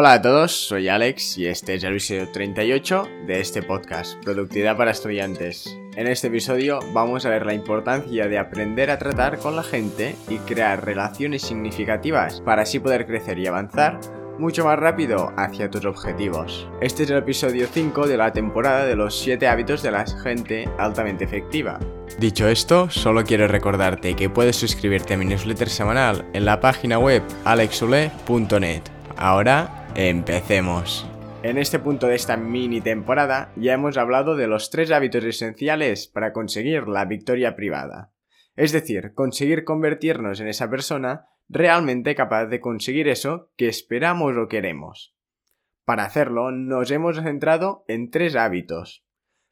Hola a todos, soy Alex y este es el episodio 38 de este podcast, Productividad para Estudiantes. En este episodio vamos a ver la importancia de aprender a tratar con la gente y crear relaciones significativas para así poder crecer y avanzar mucho más rápido hacia tus objetivos. Este es el episodio 5 de la temporada de los 7 hábitos de la gente altamente efectiva. Dicho esto, solo quiero recordarte que puedes suscribirte a mi newsletter semanal en la página web alexule.net. Ahora Empecemos. En este punto de esta mini temporada ya hemos hablado de los tres hábitos esenciales para conseguir la victoria privada. Es decir, conseguir convertirnos en esa persona realmente capaz de conseguir eso que esperamos o queremos. Para hacerlo nos hemos centrado en tres hábitos.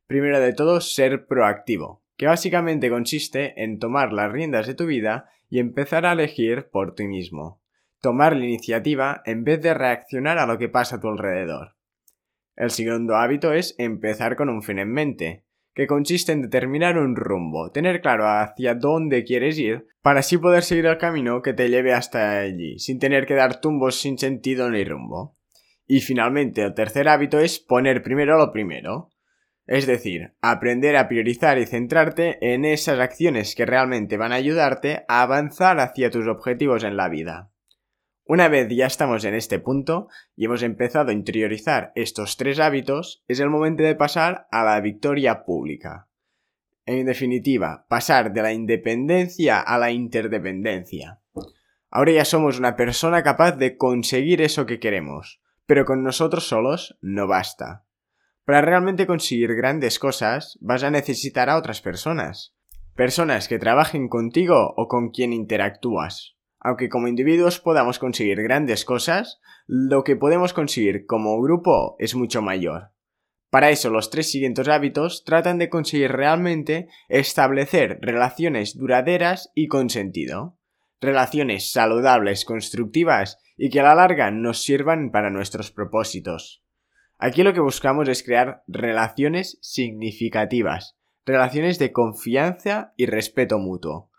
Primero de todo, ser proactivo, que básicamente consiste en tomar las riendas de tu vida y empezar a elegir por ti mismo tomar la iniciativa en vez de reaccionar a lo que pasa a tu alrededor. El segundo hábito es empezar con un fin en mente, que consiste en determinar un rumbo, tener claro hacia dónde quieres ir, para así poder seguir el camino que te lleve hasta allí, sin tener que dar tumbos sin sentido ni rumbo. Y finalmente, el tercer hábito es poner primero lo primero. Es decir, aprender a priorizar y centrarte en esas acciones que realmente van a ayudarte a avanzar hacia tus objetivos en la vida. Una vez ya estamos en este punto y hemos empezado a interiorizar estos tres hábitos, es el momento de pasar a la victoria pública. En definitiva, pasar de la independencia a la interdependencia. Ahora ya somos una persona capaz de conseguir eso que queremos, pero con nosotros solos no basta. Para realmente conseguir grandes cosas vas a necesitar a otras personas. Personas que trabajen contigo o con quien interactúas aunque como individuos podamos conseguir grandes cosas, lo que podemos conseguir como grupo es mucho mayor. Para eso los tres siguientes hábitos tratan de conseguir realmente establecer relaciones duraderas y con sentido. Relaciones saludables, constructivas y que a la larga nos sirvan para nuestros propósitos. Aquí lo que buscamos es crear relaciones significativas, relaciones de confianza y respeto mutuo,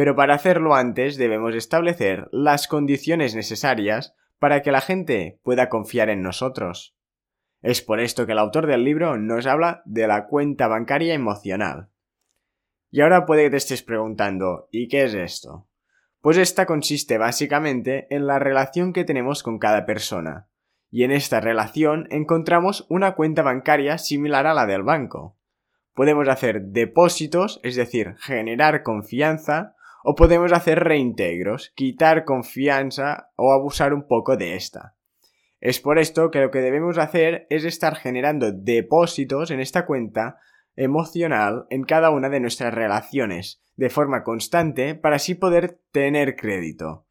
pero para hacerlo antes debemos establecer las condiciones necesarias para que la gente pueda confiar en nosotros. Es por esto que el autor del libro nos habla de la cuenta bancaria emocional. Y ahora puede que te estés preguntando, ¿y qué es esto? Pues esta consiste básicamente en la relación que tenemos con cada persona, y en esta relación encontramos una cuenta bancaria similar a la del banco. Podemos hacer depósitos, es decir, generar confianza, o podemos hacer reintegros, quitar confianza o abusar un poco de esta. Es por esto que lo que debemos hacer es estar generando depósitos en esta cuenta emocional en cada una de nuestras relaciones, de forma constante, para así poder tener crédito.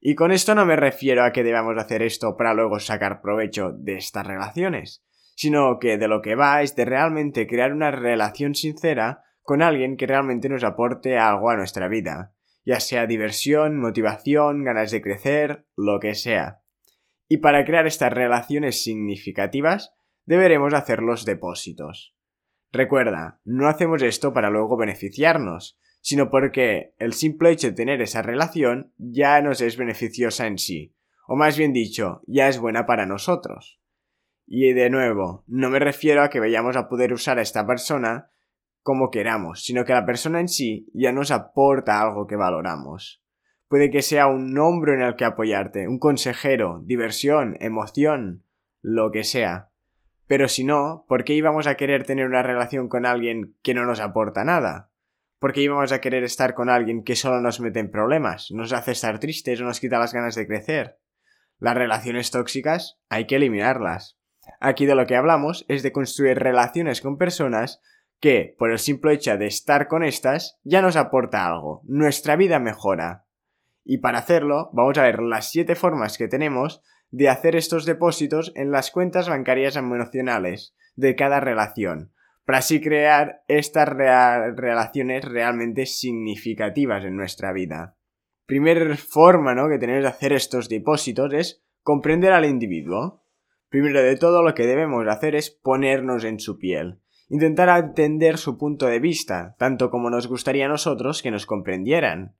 Y con esto no me refiero a que debamos hacer esto para luego sacar provecho de estas relaciones, sino que de lo que va es de realmente crear una relación sincera con alguien que realmente nos aporte algo a nuestra vida, ya sea diversión, motivación, ganas de crecer, lo que sea. Y para crear estas relaciones significativas, deberemos hacer los depósitos. Recuerda, no hacemos esto para luego beneficiarnos, sino porque el simple hecho de tener esa relación ya nos es beneficiosa en sí, o más bien dicho, ya es buena para nosotros. Y de nuevo, no me refiero a que vayamos a poder usar a esta persona como queramos, sino que la persona en sí ya nos aporta algo que valoramos. Puede que sea un hombro en el que apoyarte, un consejero, diversión, emoción, lo que sea. Pero si no, ¿por qué íbamos a querer tener una relación con alguien que no nos aporta nada? ¿Por qué íbamos a querer estar con alguien que solo nos mete en problemas, nos hace estar tristes o nos quita las ganas de crecer? Las relaciones tóxicas hay que eliminarlas. Aquí de lo que hablamos es de construir relaciones con personas que, por el simple hecho de estar con estas, ya nos aporta algo, nuestra vida mejora. Y para hacerlo, vamos a ver las siete formas que tenemos de hacer estos depósitos en las cuentas bancarias emocionales de cada relación, para así crear estas relaciones realmente significativas en nuestra vida. Primera forma ¿no? que tenemos de hacer estos depósitos es comprender al individuo. Primero de todo lo que debemos hacer es ponernos en su piel intentar entender su punto de vista, tanto como nos gustaría a nosotros que nos comprendieran.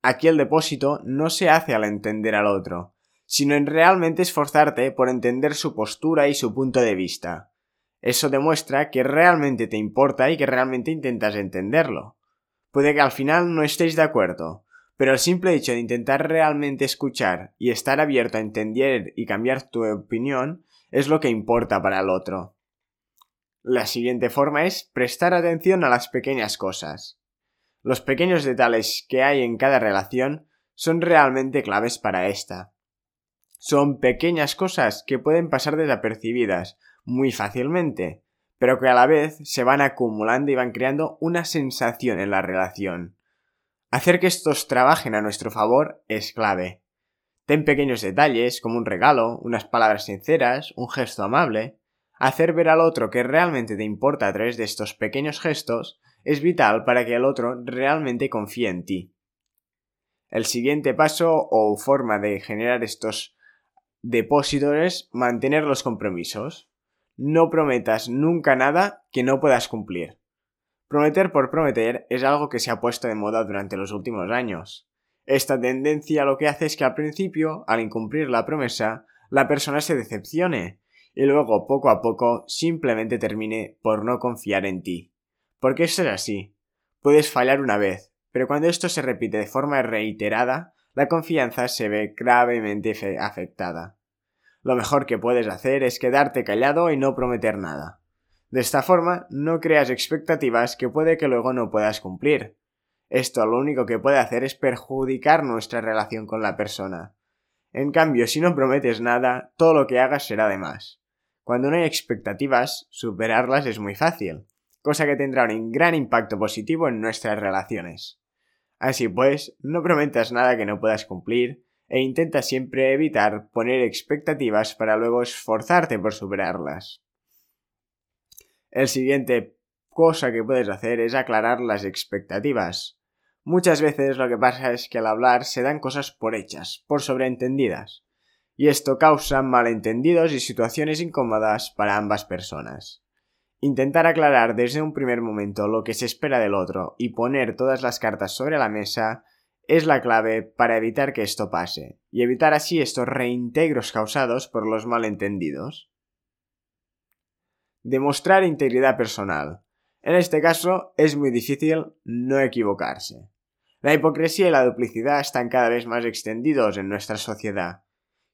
Aquí el depósito no se hace al entender al otro, sino en realmente esforzarte por entender su postura y su punto de vista. Eso demuestra que realmente te importa y que realmente intentas entenderlo. Puede que al final no estéis de acuerdo, pero el simple hecho de intentar realmente escuchar y estar abierto a entender y cambiar tu opinión es lo que importa para el otro. La siguiente forma es prestar atención a las pequeñas cosas. Los pequeños detalles que hay en cada relación son realmente claves para esta. Son pequeñas cosas que pueden pasar desapercibidas muy fácilmente, pero que a la vez se van acumulando y van creando una sensación en la relación. Hacer que estos trabajen a nuestro favor es clave. Ten pequeños detalles como un regalo, unas palabras sinceras, un gesto amable. Hacer ver al otro que realmente te importa a través de estos pequeños gestos es vital para que el otro realmente confíe en ti. El siguiente paso o forma de generar estos depósitos es mantener los compromisos. No prometas nunca nada que no puedas cumplir. Prometer por prometer es algo que se ha puesto de moda durante los últimos años. Esta tendencia lo que hace es que al principio, al incumplir la promesa, la persona se decepcione y luego poco a poco simplemente termine por no confiar en ti. Porque eso es así. Puedes fallar una vez, pero cuando esto se repite de forma reiterada, la confianza se ve gravemente afectada. Lo mejor que puedes hacer es quedarte callado y no prometer nada. De esta forma, no creas expectativas que puede que luego no puedas cumplir. Esto lo único que puede hacer es perjudicar nuestra relación con la persona. En cambio, si no prometes nada, todo lo que hagas será de más. Cuando no hay expectativas, superarlas es muy fácil, cosa que tendrá un gran impacto positivo en nuestras relaciones. Así pues, no prometas nada que no puedas cumplir e intenta siempre evitar poner expectativas para luego esforzarte por superarlas. El siguiente cosa que puedes hacer es aclarar las expectativas. Muchas veces lo que pasa es que al hablar se dan cosas por hechas, por sobreentendidas, y esto causa malentendidos y situaciones incómodas para ambas personas. Intentar aclarar desde un primer momento lo que se espera del otro y poner todas las cartas sobre la mesa es la clave para evitar que esto pase, y evitar así estos reintegros causados por los malentendidos. Demostrar integridad personal. En este caso es muy difícil no equivocarse. La hipocresía y la duplicidad están cada vez más extendidos en nuestra sociedad,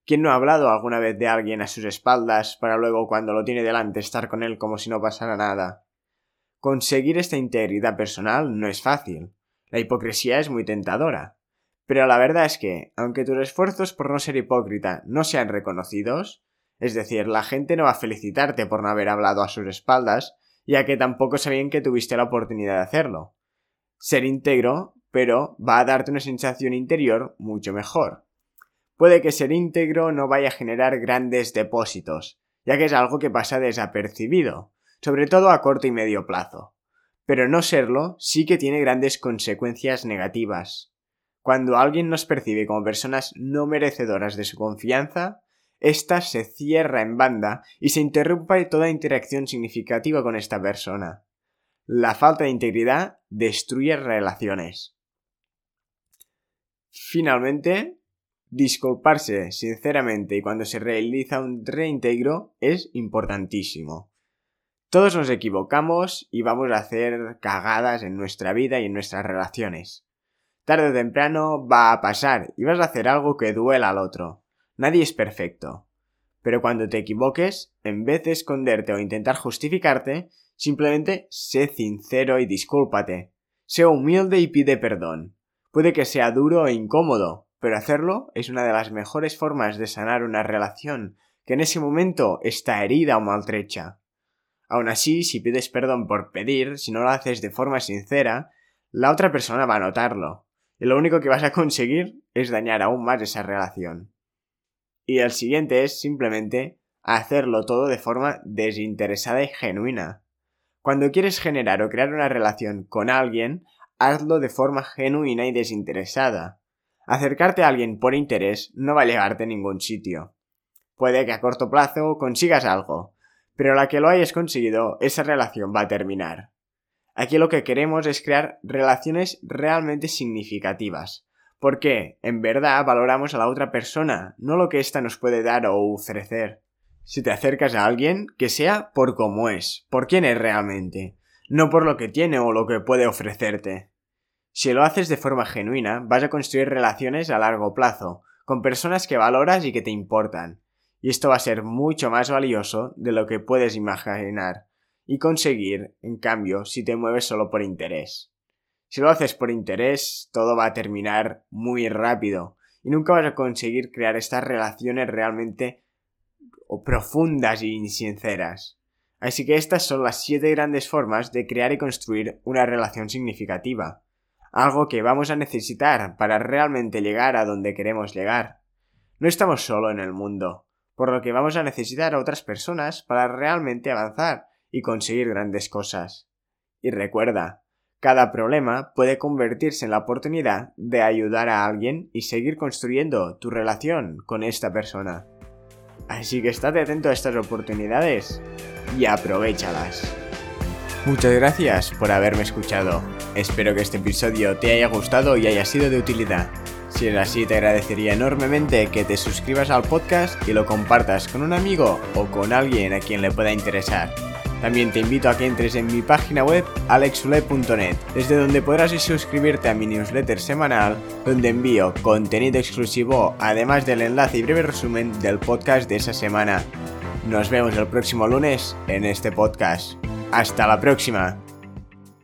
¿Quién no ha hablado alguna vez de alguien a sus espaldas para luego cuando lo tiene delante estar con él como si no pasara nada? Conseguir esta integridad personal no es fácil. La hipocresía es muy tentadora. Pero la verdad es que, aunque tus esfuerzos por no ser hipócrita no sean reconocidos, es decir, la gente no va a felicitarte por no haber hablado a sus espaldas, ya que tampoco sabían que tuviste la oportunidad de hacerlo. Ser íntegro, pero va a darte una sensación interior mucho mejor puede que ser íntegro no vaya a generar grandes depósitos, ya que es algo que pasa desapercibido, sobre todo a corto y medio plazo. Pero no serlo sí que tiene grandes consecuencias negativas. Cuando alguien nos percibe como personas no merecedoras de su confianza, ésta se cierra en banda y se interrumpe toda interacción significativa con esta persona. La falta de integridad destruye relaciones. Finalmente, Disculparse sinceramente y cuando se realiza un reintegro es importantísimo. Todos nos equivocamos y vamos a hacer cagadas en nuestra vida y en nuestras relaciones. Tarde o temprano va a pasar y vas a hacer algo que duela al otro. Nadie es perfecto. Pero cuando te equivoques, en vez de esconderte o intentar justificarte, simplemente sé sincero y discúlpate. Sé humilde y pide perdón. Puede que sea duro e incómodo, pero hacerlo es una de las mejores formas de sanar una relación que en ese momento está herida o maltrecha. Aún así, si pides perdón por pedir, si no lo haces de forma sincera, la otra persona va a notarlo, y lo único que vas a conseguir es dañar aún más esa relación. Y el siguiente es simplemente hacerlo todo de forma desinteresada y genuina. Cuando quieres generar o crear una relación con alguien, hazlo de forma genuina y desinteresada. Acercarte a alguien por interés no va a llevarte a ningún sitio. Puede que a corto plazo consigas algo, pero la que lo hayas conseguido, esa relación va a terminar. Aquí lo que queremos es crear relaciones realmente significativas, Porque, en verdad, valoramos a la otra persona, no lo que ésta nos puede dar o ofrecer. Si te acercas a alguien, que sea por cómo es, por quién es realmente, no por lo que tiene o lo que puede ofrecerte. Si lo haces de forma genuina, vas a construir relaciones a largo plazo, con personas que valoras y que te importan. Y esto va a ser mucho más valioso de lo que puedes imaginar y conseguir, en cambio, si te mueves solo por interés. Si lo haces por interés, todo va a terminar muy rápido y nunca vas a conseguir crear estas relaciones realmente profundas y sinceras. Así que estas son las siete grandes formas de crear y construir una relación significativa. Algo que vamos a necesitar para realmente llegar a donde queremos llegar. No estamos solo en el mundo, por lo que vamos a necesitar a otras personas para realmente avanzar y conseguir grandes cosas. Y recuerda, cada problema puede convertirse en la oportunidad de ayudar a alguien y seguir construyendo tu relación con esta persona. Así que estate atento a estas oportunidades y aprovechalas. Muchas gracias por haberme escuchado. Espero que este episodio te haya gustado y haya sido de utilidad. Si es así, te agradecería enormemente que te suscribas al podcast y lo compartas con un amigo o con alguien a quien le pueda interesar. También te invito a que entres en mi página web alexule.net, desde donde podrás suscribirte a mi newsletter semanal, donde envío contenido exclusivo, además del enlace y breve resumen del podcast de esa semana. Nos vemos el próximo lunes en este podcast. Hasta la próxima.